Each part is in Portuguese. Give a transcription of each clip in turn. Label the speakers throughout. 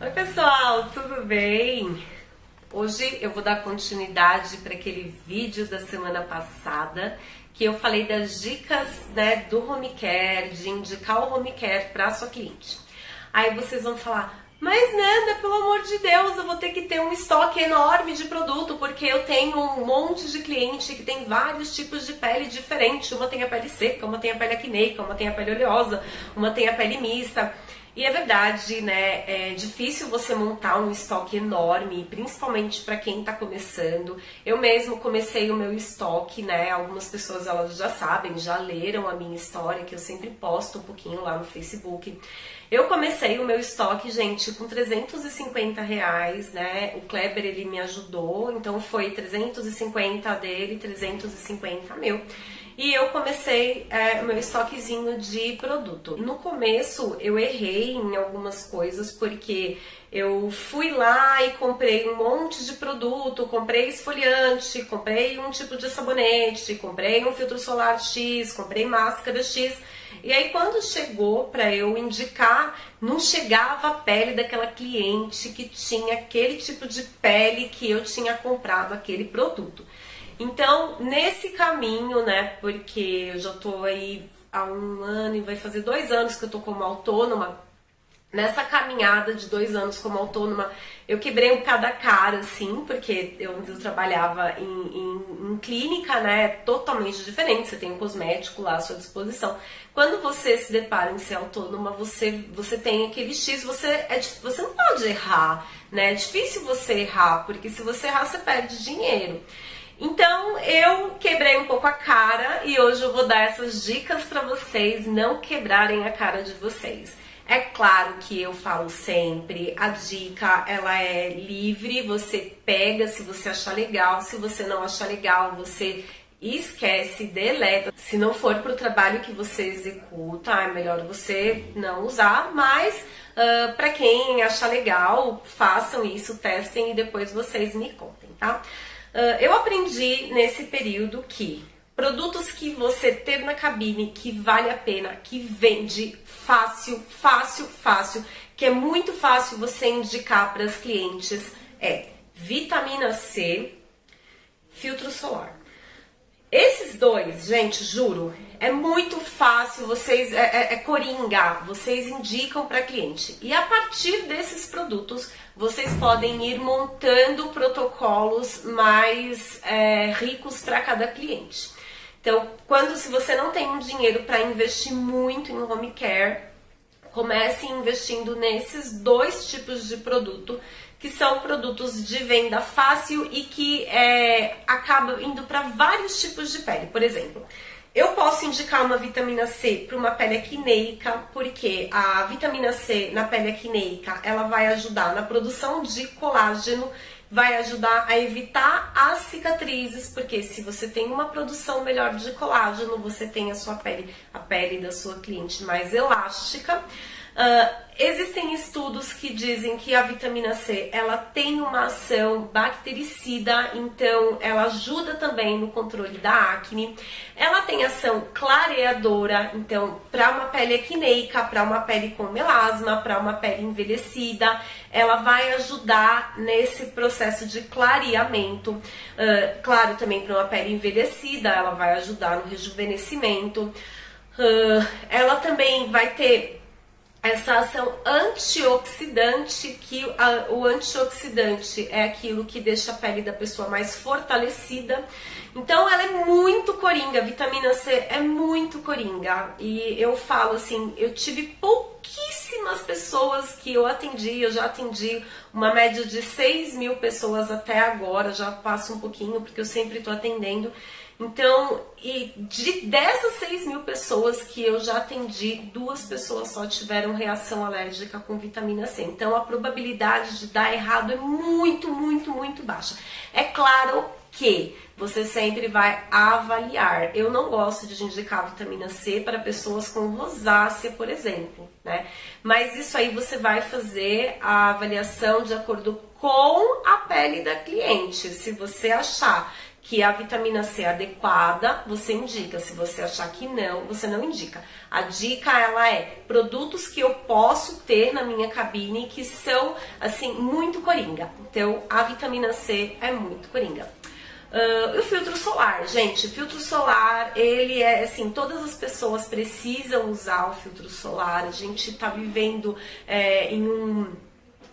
Speaker 1: Oi pessoal, tudo bem? Hoje eu vou dar continuidade para aquele vídeo da semana passada que eu falei das dicas né, do home care, de indicar o home care para sua cliente. Aí vocês vão falar, mas Nanda, pelo amor de Deus, eu vou ter que ter um estoque enorme de produto, porque eu tenho um monte de cliente que tem vários tipos de pele diferentes. Uma tem a pele seca, uma tem a pele acneica, uma tem a pele oleosa, uma tem a pele mista. E é verdade, né? É difícil você montar um estoque enorme, principalmente para quem está começando. Eu mesmo comecei o meu estoque, né? Algumas pessoas elas já sabem, já leram a minha história, que eu sempre posto um pouquinho lá no Facebook. Eu comecei o meu estoque, gente, com 350 reais, né? O Kleber ele me ajudou, então foi 350 dele, 350 meu e eu comecei é, meu estoquezinho de produto. No começo eu errei em algumas coisas porque eu fui lá e comprei um monte de produto, comprei esfoliante, comprei um tipo de sabonete, comprei um filtro solar X, comprei máscara X. E aí quando chegou para eu indicar, não chegava a pele daquela cliente que tinha aquele tipo de pele que eu tinha comprado aquele produto. Então, nesse caminho, né, porque eu já tô aí há um ano e vai fazer dois anos que eu tô como autônoma, nessa caminhada de dois anos como autônoma, eu quebrei um cada cara, assim, porque eu eu trabalhava em, em, em, clínica, né, totalmente diferente, você tem um cosmético lá à sua disposição. Quando você se depara em ser autônoma, você, você tem aquele X, você, é, você não pode errar, né, é difícil você errar, porque se você errar, você perde dinheiro. Então eu quebrei um pouco a cara e hoje eu vou dar essas dicas para vocês não quebrarem a cara de vocês. É claro que eu falo sempre, a dica ela é livre, você pega se você achar legal, se você não achar legal, você esquece, deleta. Se não for para o trabalho que você executa, é melhor você não usar, mas uh, para quem achar legal, façam isso, testem e depois vocês me contem, tá? Uh, eu aprendi nesse período que produtos que você ter na cabine que vale a pena, que vende fácil, fácil, fácil, que é muito fácil você indicar para as clientes é vitamina C, filtro solar. Esses dois, gente, juro, é muito fácil, vocês é, é, é coringa, vocês indicam para cliente. E a partir desses produtos, vocês podem ir montando protocolos mais é, ricos para cada cliente. Então, quando se você não tem dinheiro para investir muito em home care, comece investindo nesses dois tipos de produto que são produtos de venda fácil e que é, acabam indo para vários tipos de pele. Por exemplo, eu posso indicar uma vitamina C para uma pele acneica, porque a vitamina C na pele acneica ela vai ajudar na produção de colágeno, vai ajudar a evitar as cicatrizes, porque se você tem uma produção melhor de colágeno, você tem a sua pele, a pele da sua cliente mais elástica. Uh, existem estudos que dizem que a vitamina C ela tem uma ação bactericida, então ela ajuda também no controle da acne. Ela tem ação clareadora, então para uma pele acneica, para uma pele com melasma, para uma pele envelhecida, ela vai ajudar nesse processo de clareamento. Uh, claro, também para uma pele envelhecida, ela vai ajudar no rejuvenescimento. Uh, ela também vai ter essa ação antioxidante, que a, o antioxidante é aquilo que deixa a pele da pessoa mais fortalecida. Então ela é muito coringa, vitamina C é muito coringa. E eu falo assim, eu tive pouquíssimas pessoas que eu atendi, eu já atendi uma média de 6 mil pessoas até agora, já passo um pouquinho, porque eu sempre estou atendendo. Então, e de dessas 6 mil pessoas que eu já atendi, duas pessoas só tiveram reação alérgica com vitamina C. Então, a probabilidade de dar errado é muito, muito, muito baixa. É claro que você sempre vai avaliar. Eu não gosto de indicar vitamina C para pessoas com rosácea, por exemplo, né? Mas isso aí você vai fazer a avaliação de acordo com a pele da cliente. Se você achar que a vitamina C é adequada, você indica. Se você achar que não, você não indica. A dica ela é produtos que eu posso ter na minha cabine que são assim muito coringa. Então a vitamina C é muito coringa. Uh, o filtro solar, gente, o filtro solar, ele é assim, todas as pessoas precisam usar o filtro solar. A gente tá vivendo é, em um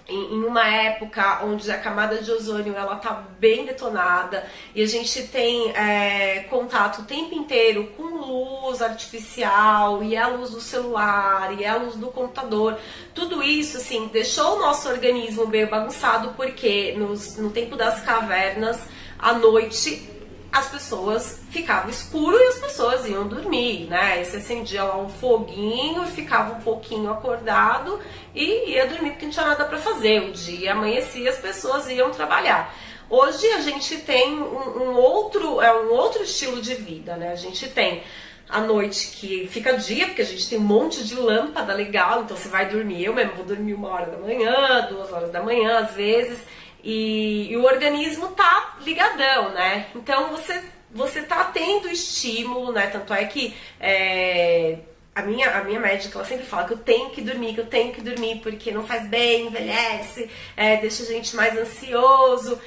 Speaker 1: em, uma época onde a camada de ozônio ela tá bem detonada e a gente tem é, contato o tempo inteiro com luz artificial e a luz do celular e a luz do computador tudo isso assim deixou o nosso organismo meio bagunçado porque nos, no tempo das cavernas à noite as pessoas ficavam escuro e as pessoas iam dormir, né? E você acendia lá um foguinho, ficava um pouquinho acordado e ia dormir porque não tinha nada para fazer. O dia amanhecia, as pessoas iam trabalhar. Hoje a gente tem um, um, outro, é um outro estilo de vida, né? A gente tem a noite que fica dia, porque a gente tem um monte de lâmpada legal, então você vai dormir, eu mesmo vou dormir uma hora da manhã, duas horas da manhã às vezes, e, e o organismo tá ligadão, né? Então você, você tá tendo estímulo, né? Tanto é que é, a, minha, a minha médica ela sempre fala que eu tenho que dormir, que eu tenho que dormir, porque não faz bem, envelhece, é, deixa a gente mais ansioso.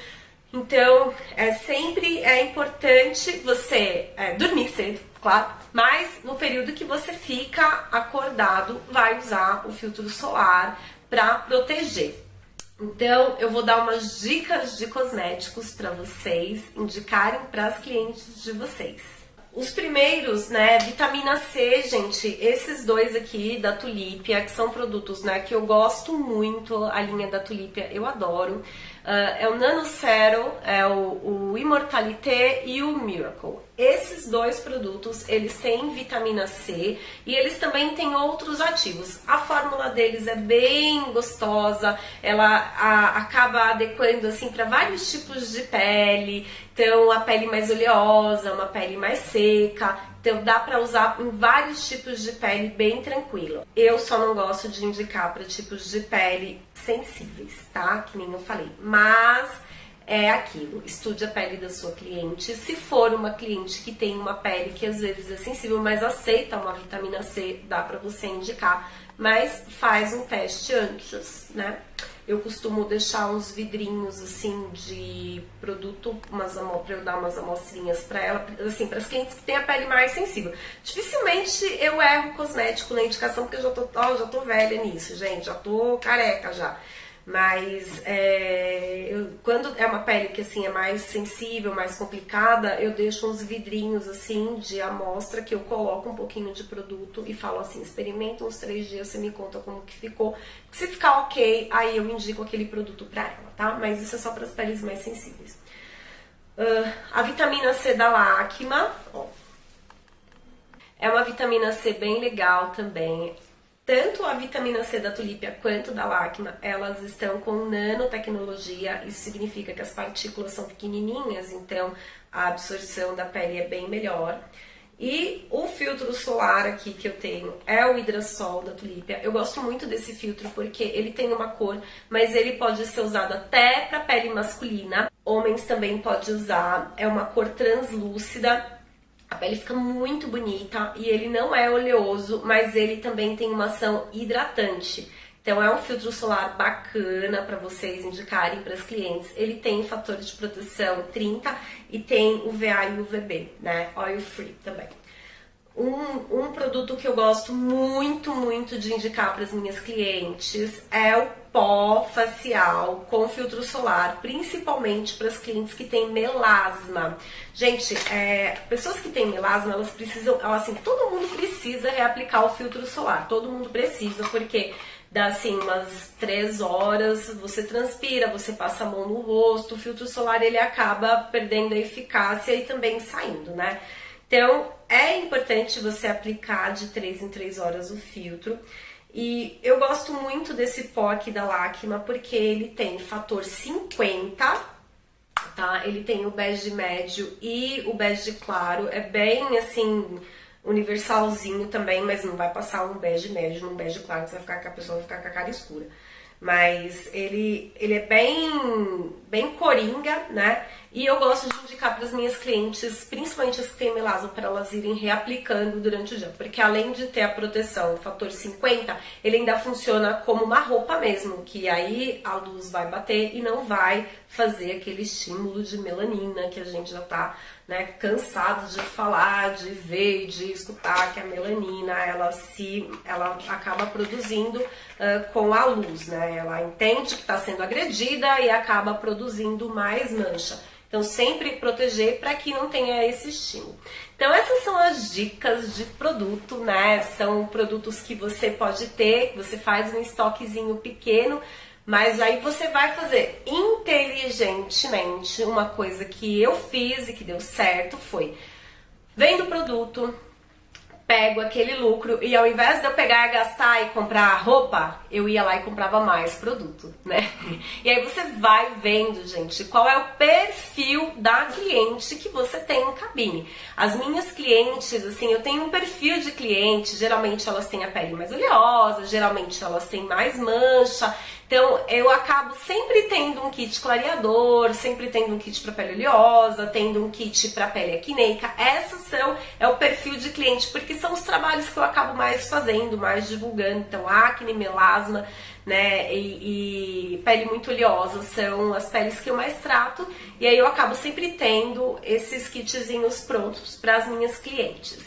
Speaker 1: Então, é sempre é importante você é, dormir cedo, claro, mas no período que você fica acordado, vai usar o filtro solar para proteger. Então, eu vou dar umas dicas de cosméticos para vocês indicarem para as clientes de vocês. Os primeiros, né, vitamina C, gente, esses dois aqui da Tulipia, que são produtos, né, que eu gosto muito, a linha da Tulipia eu adoro. Uh, é o Nano é o, o Immortalité e o Miracle. Esses dois produtos, eles têm vitamina C e eles também têm outros ativos. A fórmula deles é bem gostosa, ela a, acaba adequando assim para vários tipos de pele. Então, a pele mais oleosa, uma pele mais seca. Então dá para usar em vários tipos de pele bem tranquilo. Eu só não gosto de indicar para tipos de pele sensíveis, tá? Que nem eu falei. Mas é aquilo, estude a pele da sua cliente. Se for uma cliente que tem uma pele que às vezes é sensível, mas aceita uma vitamina C, dá para você indicar, mas faz um teste antes, né? Eu costumo deixar uns vidrinhos assim de produto, umas para eu dar umas amostrinhas para ela, assim, para as clientes que têm a pele mais sensível. Dificilmente eu erro cosmético na indicação, porque eu já tô, ó, já tô velha nisso, gente, já tô careca já. Mas é, eu, quando é uma pele que assim é mais sensível, mais complicada, eu deixo uns vidrinhos assim de amostra que eu coloco um pouquinho de produto e falo assim, experimenta uns três dias, você me conta como que ficou. Se ficar ok, aí eu indico aquele produto pra ela, tá? Mas isso é só para as peles mais sensíveis. Uh, a vitamina C da Lacma, ó, é uma vitamina C bem legal também tanto a vitamina C da tulipia quanto da lacma, elas estão com nanotecnologia, isso significa que as partículas são pequenininhas, então a absorção da pele é bem melhor. E o filtro solar aqui que eu tenho é o hidrasol da tulipia. Eu gosto muito desse filtro porque ele tem uma cor, mas ele pode ser usado até para pele masculina. Homens também pode usar. É uma cor translúcida a pele fica muito bonita e ele não é oleoso, mas ele também tem uma ação hidratante. Então é um filtro solar bacana para vocês indicarem para as clientes. Ele tem fator de proteção 30 e tem UVA e UVB, né? Oil free também. Um, um produto que eu gosto muito, muito de indicar para as minhas clientes é o pó facial com filtro solar, principalmente para as clientes que têm melasma. Gente, é, pessoas que têm melasma, elas precisam, assim, todo mundo precisa reaplicar o filtro solar, todo mundo precisa, porque dá assim umas três horas, você transpira, você passa a mão no rosto, o filtro solar ele acaba perdendo a eficácia e também saindo, né? Então, é importante você aplicar de 3 em 3 horas o filtro. E eu gosto muito desse pó aqui da Lacma porque ele tem fator 50, tá? Ele tem o bege médio e o bege claro. É bem assim universalzinho também, mas não vai passar um bege médio num bege claro, você vai ficar, a pessoa vai ficar com a cara escura. mas ele, ele é bem, bem coringa, né? E eu gosto de indicar para as minhas clientes, principalmente as que têm melasma, para elas irem reaplicando durante o dia. Porque além de ter a proteção, o fator 50, ele ainda funciona como uma roupa mesmo, que aí a luz vai bater e não vai fazer aquele estímulo de melanina que a gente já tá né, cansado de falar, de ver, de escutar que a melanina ela se ela acaba produzindo uh, com a luz, né? Ela entende que está sendo agredida e acaba produzindo mais mancha. Então, sempre proteger para que não tenha esse estímulo. Então, essas são as dicas de produto, né? São produtos que você pode ter, você faz um estoquezinho pequeno, mas aí você vai fazer inteligentemente uma coisa que eu fiz e que deu certo foi vendo o produto, pego aquele lucro e ao invés de eu pegar, gastar e comprar roupa, eu ia lá e comprava mais produto, né? E aí você vai vendo, gente, qual é o perfil da cliente que você tem em cabine. As minhas clientes, assim, eu tenho um perfil de cliente, geralmente elas têm a pele mais oleosa, geralmente elas têm mais mancha, então, eu acabo sempre tendo um kit clareador, sempre tendo um kit para pele oleosa, tendo um kit para pele acneica. Essas são é o perfil de cliente, porque são os trabalhos que eu acabo mais fazendo, mais divulgando. Então, acne, melasma, né, e, e pele muito oleosa são as peles que eu mais trato. E aí eu acabo sempre tendo esses kitzinhos prontos para as minhas clientes.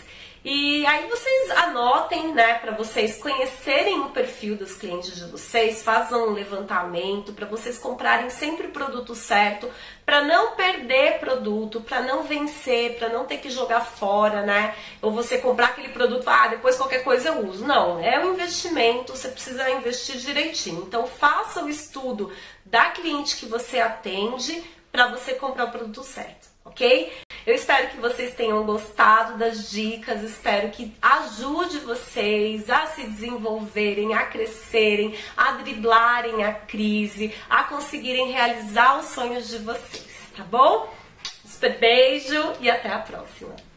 Speaker 1: E aí vocês anotem, né, para vocês conhecerem o perfil dos clientes de vocês, façam um levantamento para vocês comprarem sempre o produto certo, para não perder produto, para não vencer, para não ter que jogar fora, né? Ou você comprar aquele produto, ah, depois qualquer coisa eu uso. Não, é um investimento, você precisa investir direitinho. Então faça o estudo da cliente que você atende para você comprar o produto certo, ok? Eu espero que vocês tenham gostado das dicas, espero que ajude vocês a se desenvolverem, a crescerem, a driblarem a crise, a conseguirem realizar os sonhos de vocês, tá bom? Super beijo e até a próxima!